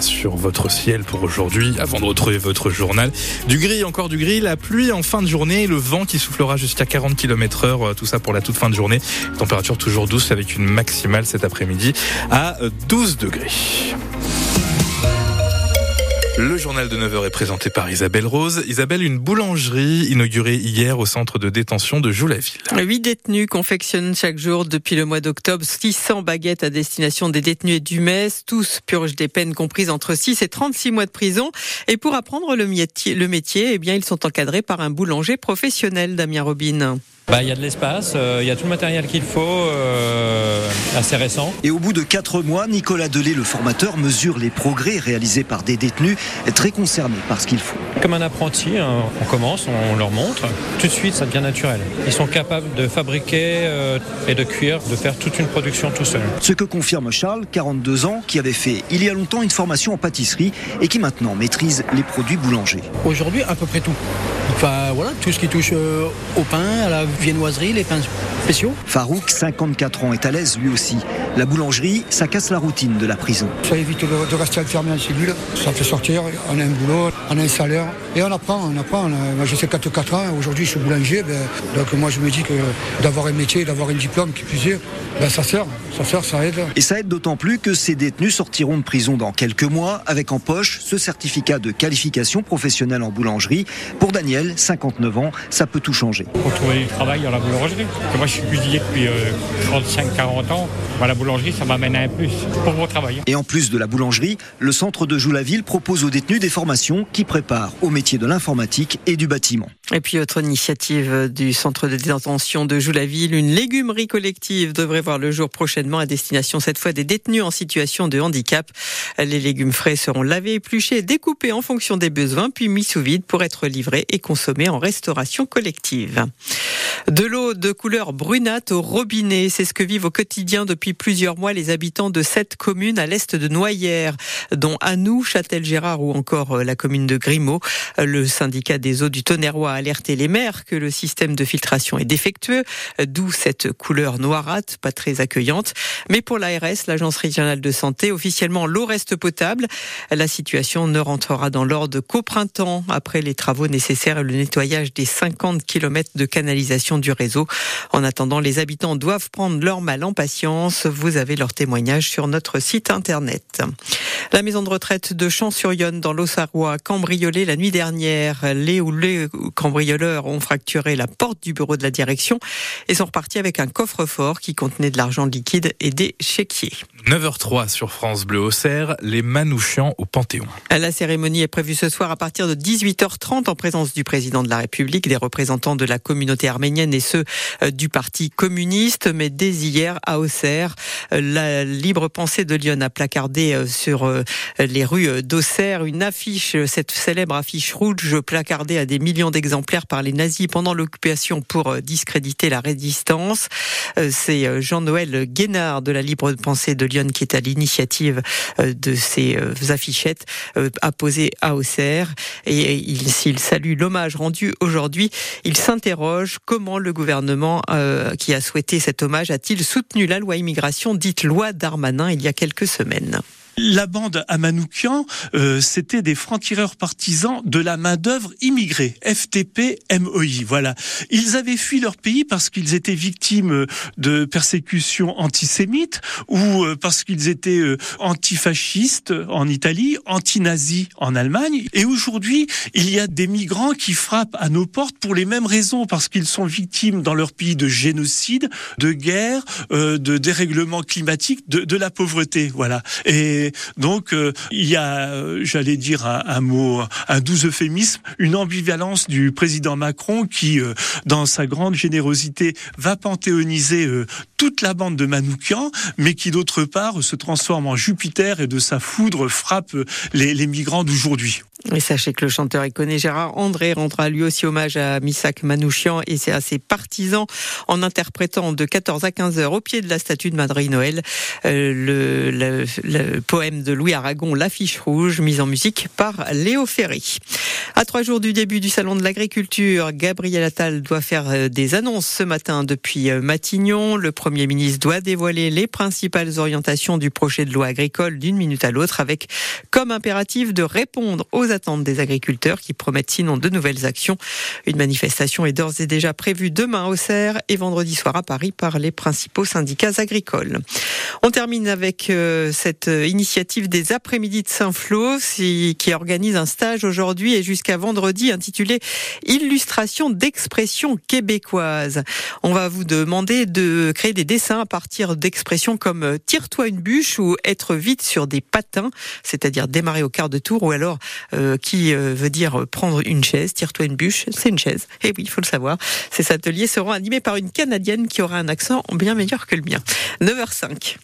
Sur votre ciel pour aujourd'hui, avant de retrouver votre journal. Du gris, encore du gris, la pluie en fin de journée, le vent qui soufflera jusqu'à 40 km heure, tout ça pour la toute fin de journée. Température toujours douce avec une maximale cet après-midi à 12 degrés. Le journal de 9h est présenté par Isabelle Rose. Isabelle, une boulangerie inaugurée hier au centre de détention de Joux-la-Ville. Huit détenus confectionnent chaque jour depuis le mois d'octobre 600 baguettes à destination des détenus et du MES. Tous purgent des peines comprises entre 6 et 36 mois de prison. Et pour apprendre le métier, le métier eh bien, ils sont encadrés par un boulanger professionnel, Damien Robin. Bah, il y a de l'espace, euh, il y a tout le matériel qu'il faut, euh, assez récent. Et au bout de quatre mois, Nicolas Delay, le formateur, mesure les progrès réalisés par des détenus très concernés par ce qu'il faut. Comme un apprenti, hein, on commence, on leur montre, tout de suite ça devient naturel. Ils sont capables de fabriquer euh, et de cuire, de faire toute une production tout seul. Ce que confirme Charles, 42 ans, qui avait fait il y a longtemps une formation en pâtisserie et qui maintenant maîtrise les produits boulangers. Aujourd'hui, à peu près tout. Enfin voilà, tout ce qui touche au pain, à la viennoiserie, les pains spéciaux. Farouk, 54 ans, est à l'aise lui aussi. La boulangerie, ça casse la routine de la prison. Ça évite de, rester enfermé en cellule. Ça fait sortir, on a un boulot, on a un salaire. Et on apprend, on apprend. moi j'ai 54 ans, aujourd'hui je suis boulanger. Ben, donc moi je me dis que d'avoir un métier, d'avoir un diplôme qui puisse ben, ça sert, ça sert, ça aide. Et ça aide d'autant plus que ces détenus sortiront de prison dans quelques mois avec en poche ce certificat de qualification professionnelle en boulangerie. Pour Daniel, 59 ans, ça peut tout changer. Retrouver du travail dans la boulangerie. moi je suis cuisinier depuis 35-40 euh, la boulangerie, ça m'amène un plus pour mon travail. Et en plus de la boulangerie, le centre de Joux-la-Ville propose aux détenus des formations qui préparent au métier de l'informatique et du bâtiment. Et puis autre initiative du centre de détention de Joux-la-Ville, une légumerie collective devrait voir le jour prochainement à destination cette fois des détenus en situation de handicap. Les légumes frais seront lavés, épluchés, découpés en fonction des besoins, puis mis sous vide pour être livrés et consommés en restauration collective. De l'eau de couleur brunâtre au robinet, c'est ce que vivent au quotidien depuis plusieurs mois les habitants de sept communes à l'est de Noyères, dont Anou, Châtel-Gérard ou encore la commune de Grimaud. Le syndicat des eaux du Tonnerrois alerté les maires que le système de filtration est défectueux, d'où cette couleur noirâtre, pas très accueillante. Mais pour l'ARS, l'Agence régionale de santé, officiellement l'eau reste potable. La situation ne rentrera dans l'ordre qu'au printemps, après les travaux nécessaires et le nettoyage des 50 km de canalisation du réseau. En attendant, les habitants doivent prendre leur mal en patience. Vous avez leur témoignage sur notre site internet. La maison de retraite de Champs-sur-Yonne dans l'Auxerrois, cambriolée la nuit dernière. Les ou les cambrioleurs ont fracturé la porte du bureau de la direction et sont repartis avec un coffre-fort qui contenait de l'argent liquide et des chéquiers. 9h03 sur France Bleu Auxerre, les Manouchians au Panthéon. La cérémonie est prévue ce soir à partir de 18h30 en présence du président de la République, des représentants de la communauté arménienne et ceux euh, du Parti communiste. Mais dès hier, à Auxerre, euh, la libre pensée de Lyon a placardé euh, sur les rues d'Auxerre. Une affiche, cette célèbre affiche rouge placardée à des millions d'exemplaires par les nazis pendant l'occupation pour discréditer la résistance. C'est Jean-Noël Guénard de la libre pensée de Lyon qui est à l'initiative de ces affichettes apposées à Auxerre. Et il, s'il salue l'hommage rendu aujourd'hui, il s'interroge comment le gouvernement euh, qui a souhaité cet hommage a-t-il soutenu la loi immigration dite loi Darmanin il y a quelques semaines? La bande à Manoukian, euh, c'était des francs-tireurs partisans de la main-d'œuvre immigrée, FTP MOI. Voilà. Ils avaient fui leur pays parce qu'ils étaient victimes de persécutions antisémites ou euh, parce qu'ils étaient euh, antifascistes en Italie, anti-nazis en Allemagne. Et aujourd'hui, il y a des migrants qui frappent à nos portes pour les mêmes raisons, parce qu'ils sont victimes dans leur pays de génocide, de guerre, de dérèglement climatique, de, de la pauvreté. Voilà. Donc, euh, il y a, euh, j'allais dire un, mot, un doux euphémisme, une ambivalence du président Macron qui, euh, dans sa grande générosité, va panthéoniser toute la bande de Manoukian, mais qui d'autre part se transforme en Jupiter et de sa foudre frappe les, les migrants d'aujourd'hui. Et sachez que le chanteur iconé Gérard André rendra lui aussi hommage à Misak Manouchian et à ses partisans en interprétant de 14 à 15 heures au pied de la statue de Madrid Noël euh, le, le, le, poème de Louis Aragon, L'affiche rouge, mise en musique par Léo Ferry. À trois jours du début du salon de l'agriculture, Gabriel Attal doit faire euh, des annonces ce matin depuis euh, Matignon. Le Premier ministre doit dévoiler les principales orientations du projet de loi agricole d'une minute à l'autre avec comme impératif de répondre aux attentes des agriculteurs qui promettent sinon de nouvelles actions. Une manifestation est d'ores et déjà prévue demain au Cerf et vendredi soir à Paris par les principaux syndicats agricoles. On termine avec euh, cette initiative des après-midi de Saint-Flour qui organise un stage aujourd'hui et jusqu'à vendredi intitulé Illustration d'expressions québécoises. On va vous demander de créer des dessins à partir d'expressions comme euh, tire-toi une bûche ou être vite sur des patins, c'est-à-dire démarrer au quart de tour ou alors euh, qui euh, veut dire prendre une chaise, tire-toi une bûche, c'est une chaise. Et eh oui, il faut le savoir. Ces ateliers seront animés par une Canadienne qui aura un accent bien meilleur que le mien. 9h05.